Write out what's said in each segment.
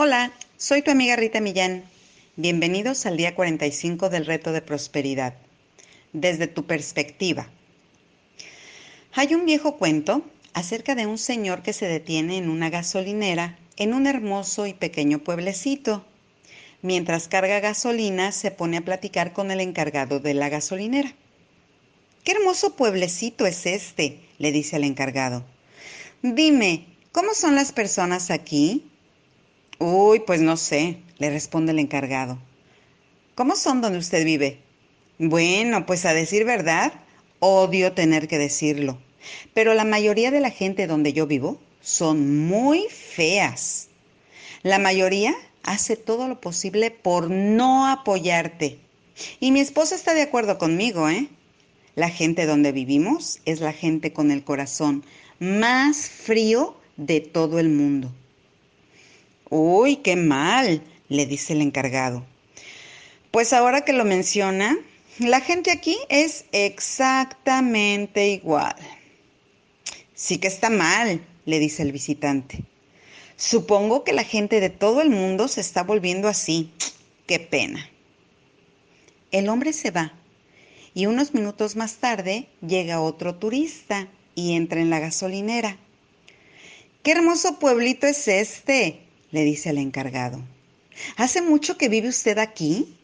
Hola, soy tu amiga Rita Millán. Bienvenidos al día 45 del reto de prosperidad. Desde tu perspectiva. Hay un viejo cuento acerca de un señor que se detiene en una gasolinera en un hermoso y pequeño pueblecito. Mientras carga gasolina, se pone a platicar con el encargado de la gasolinera. Qué hermoso pueblecito es este, le dice al encargado. Dime, ¿cómo son las personas aquí? Uy, pues no sé, le responde el encargado. ¿Cómo son donde usted vive? Bueno, pues a decir verdad, odio tener que decirlo, pero la mayoría de la gente donde yo vivo son muy feas. La mayoría hace todo lo posible por no apoyarte. Y mi esposa está de acuerdo conmigo, ¿eh? La gente donde vivimos es la gente con el corazón más frío de todo el mundo. Uy, qué mal, le dice el encargado. Pues ahora que lo menciona, la gente aquí es exactamente igual. Sí que está mal, le dice el visitante. Supongo que la gente de todo el mundo se está volviendo así. Qué pena. El hombre se va y unos minutos más tarde llega otro turista y entra en la gasolinera. ¡Qué hermoso pueblito es este! Le dice el encargado. ¿Hace mucho que vive usted aquí?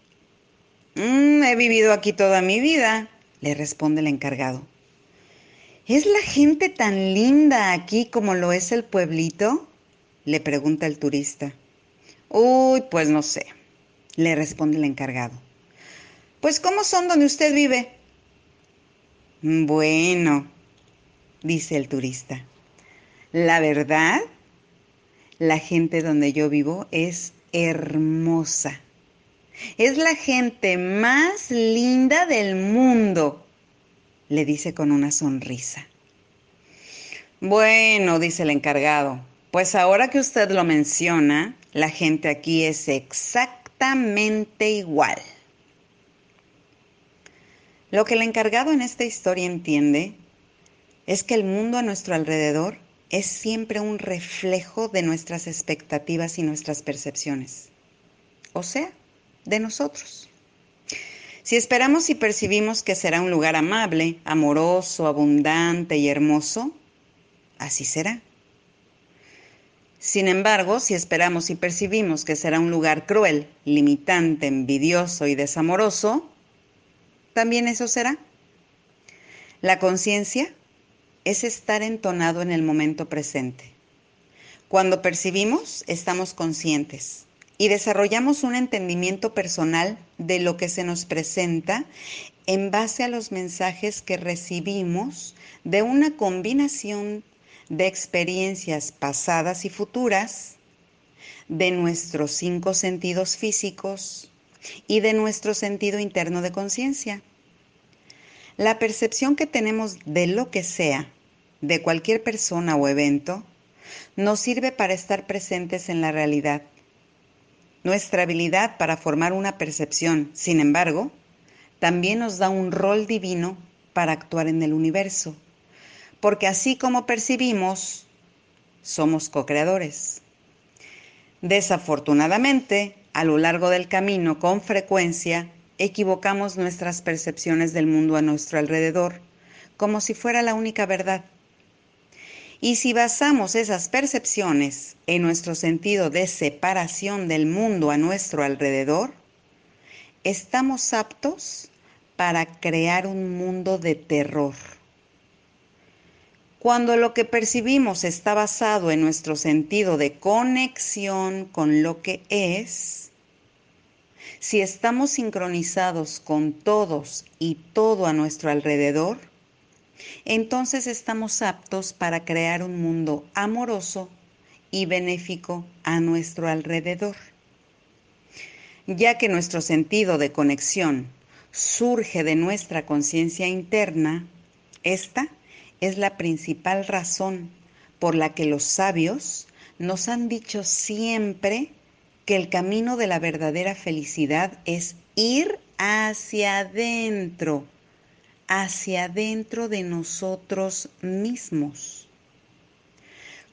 Mm, he vivido aquí toda mi vida, le responde el encargado. ¿Es la gente tan linda aquí como lo es el pueblito? le pregunta el turista. Uy, pues no sé, le responde el encargado. Pues ¿cómo son donde usted vive? Bueno, dice el turista. La verdad, la gente donde yo vivo es hermosa. Es la gente más linda del mundo, le dice con una sonrisa. Bueno, dice el encargado, pues ahora que usted lo menciona, la gente aquí es exactamente igual. Lo que el encargado en esta historia entiende es que el mundo a nuestro alrededor es siempre un reflejo de nuestras expectativas y nuestras percepciones, o sea, de nosotros. Si esperamos y percibimos que será un lugar amable, amoroso, abundante y hermoso, así será. Sin embargo, si esperamos y percibimos que será un lugar cruel, limitante, envidioso y desamoroso, también eso será. La conciencia es estar entonado en el momento presente. Cuando percibimos, estamos conscientes y desarrollamos un entendimiento personal de lo que se nos presenta en base a los mensajes que recibimos de una combinación de experiencias pasadas y futuras, de nuestros cinco sentidos físicos, y de nuestro sentido interno de conciencia. La percepción que tenemos de lo que sea, de cualquier persona o evento, nos sirve para estar presentes en la realidad. Nuestra habilidad para formar una percepción, sin embargo, también nos da un rol divino para actuar en el universo, porque así como percibimos, somos co-creadores. Desafortunadamente, a lo largo del camino, con frecuencia, equivocamos nuestras percepciones del mundo a nuestro alrededor, como si fuera la única verdad. Y si basamos esas percepciones en nuestro sentido de separación del mundo a nuestro alrededor, estamos aptos para crear un mundo de terror. Cuando lo que percibimos está basado en nuestro sentido de conexión con lo que es, si estamos sincronizados con todos y todo a nuestro alrededor, entonces estamos aptos para crear un mundo amoroso y benéfico a nuestro alrededor. Ya que nuestro sentido de conexión surge de nuestra conciencia interna, esta es la principal razón por la que los sabios nos han dicho siempre que el camino de la verdadera felicidad es ir hacia adentro, hacia adentro de nosotros mismos.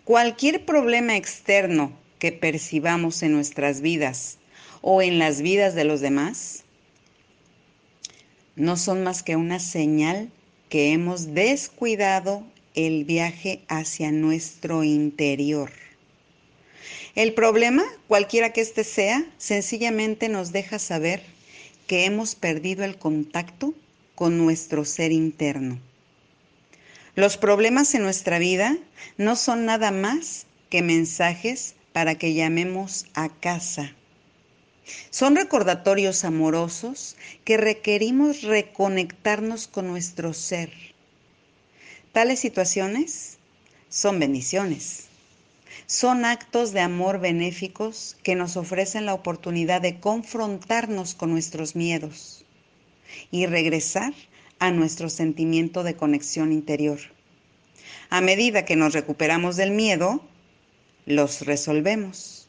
Cualquier problema externo que percibamos en nuestras vidas o en las vidas de los demás no son más que una señal que hemos descuidado el viaje hacia nuestro interior. El problema, cualquiera que éste sea, sencillamente nos deja saber que hemos perdido el contacto con nuestro ser interno. Los problemas en nuestra vida no son nada más que mensajes para que llamemos a casa. Son recordatorios amorosos que requerimos reconectarnos con nuestro ser. Tales situaciones son bendiciones. Son actos de amor benéficos que nos ofrecen la oportunidad de confrontarnos con nuestros miedos y regresar a nuestro sentimiento de conexión interior. A medida que nos recuperamos del miedo, los resolvemos.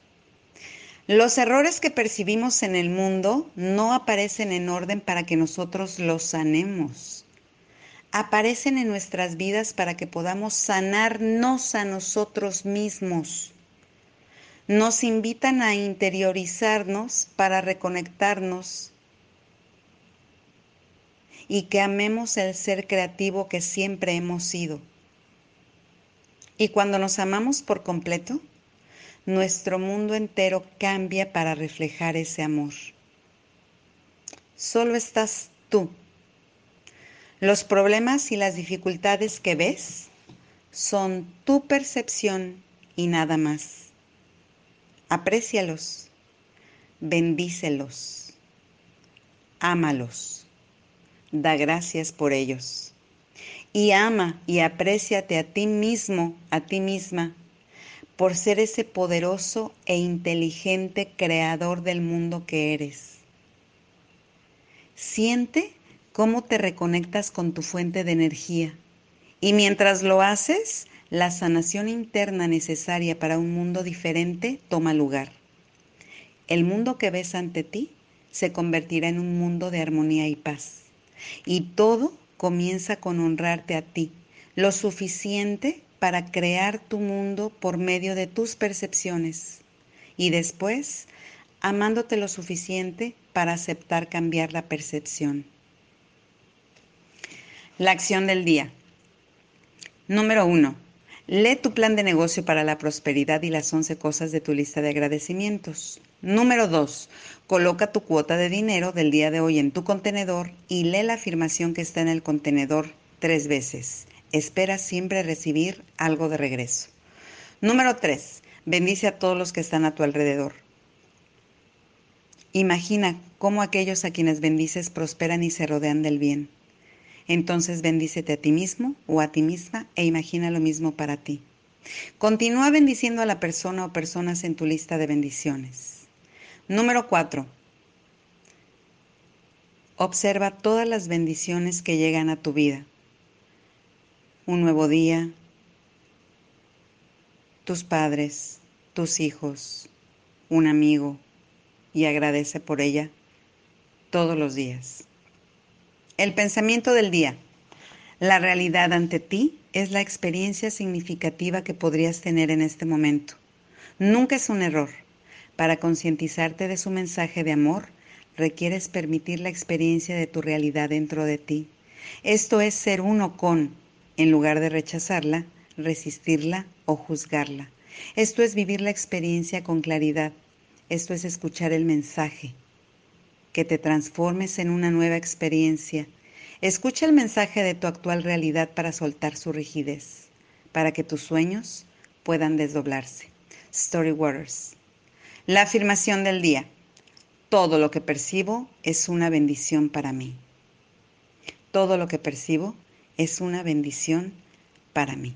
Los errores que percibimos en el mundo no aparecen en orden para que nosotros los sanemos. Aparecen en nuestras vidas para que podamos sanarnos a nosotros mismos. Nos invitan a interiorizarnos para reconectarnos y que amemos el ser creativo que siempre hemos sido. Y cuando nos amamos por completo, nuestro mundo entero cambia para reflejar ese amor. Solo estás tú. Los problemas y las dificultades que ves son tu percepción y nada más. Aprécialos, bendícelos, ámalos, da gracias por ellos. Y ama y apréciate a ti mismo, a ti misma, por ser ese poderoso e inteligente creador del mundo que eres. Siente cómo te reconectas con tu fuente de energía y mientras lo haces, la sanación interna necesaria para un mundo diferente toma lugar. El mundo que ves ante ti se convertirá en un mundo de armonía y paz. Y todo comienza con honrarte a ti, lo suficiente para crear tu mundo por medio de tus percepciones y después amándote lo suficiente para aceptar cambiar la percepción. La acción del día. Número uno. Lee tu plan de negocio para la prosperidad y las 11 cosas de tu lista de agradecimientos. Número 2. Coloca tu cuota de dinero del día de hoy en tu contenedor y lee la afirmación que está en el contenedor tres veces espera siempre recibir algo de regreso. Número 3. Bendice a todos los que están a tu alrededor. Imagina cómo aquellos a quienes bendices prosperan y se rodean del bien. Entonces bendícete a ti mismo o a ti misma e imagina lo mismo para ti. Continúa bendiciendo a la persona o personas en tu lista de bendiciones. Número 4. Observa todas las bendiciones que llegan a tu vida un nuevo día, tus padres, tus hijos, un amigo y agradece por ella todos los días. El pensamiento del día. La realidad ante ti es la experiencia significativa que podrías tener en este momento. Nunca es un error. Para concientizarte de su mensaje de amor, requieres permitir la experiencia de tu realidad dentro de ti. Esto es ser uno con, en lugar de rechazarla, resistirla o juzgarla. Esto es vivir la experiencia con claridad. Esto es escuchar el mensaje. Que te transformes en una nueva experiencia. Escucha el mensaje de tu actual realidad para soltar su rigidez, para que tus sueños puedan desdoblarse. Story Waters. La afirmación del día. Todo lo que percibo es una bendición para mí. Todo lo que percibo es una bendición para mí.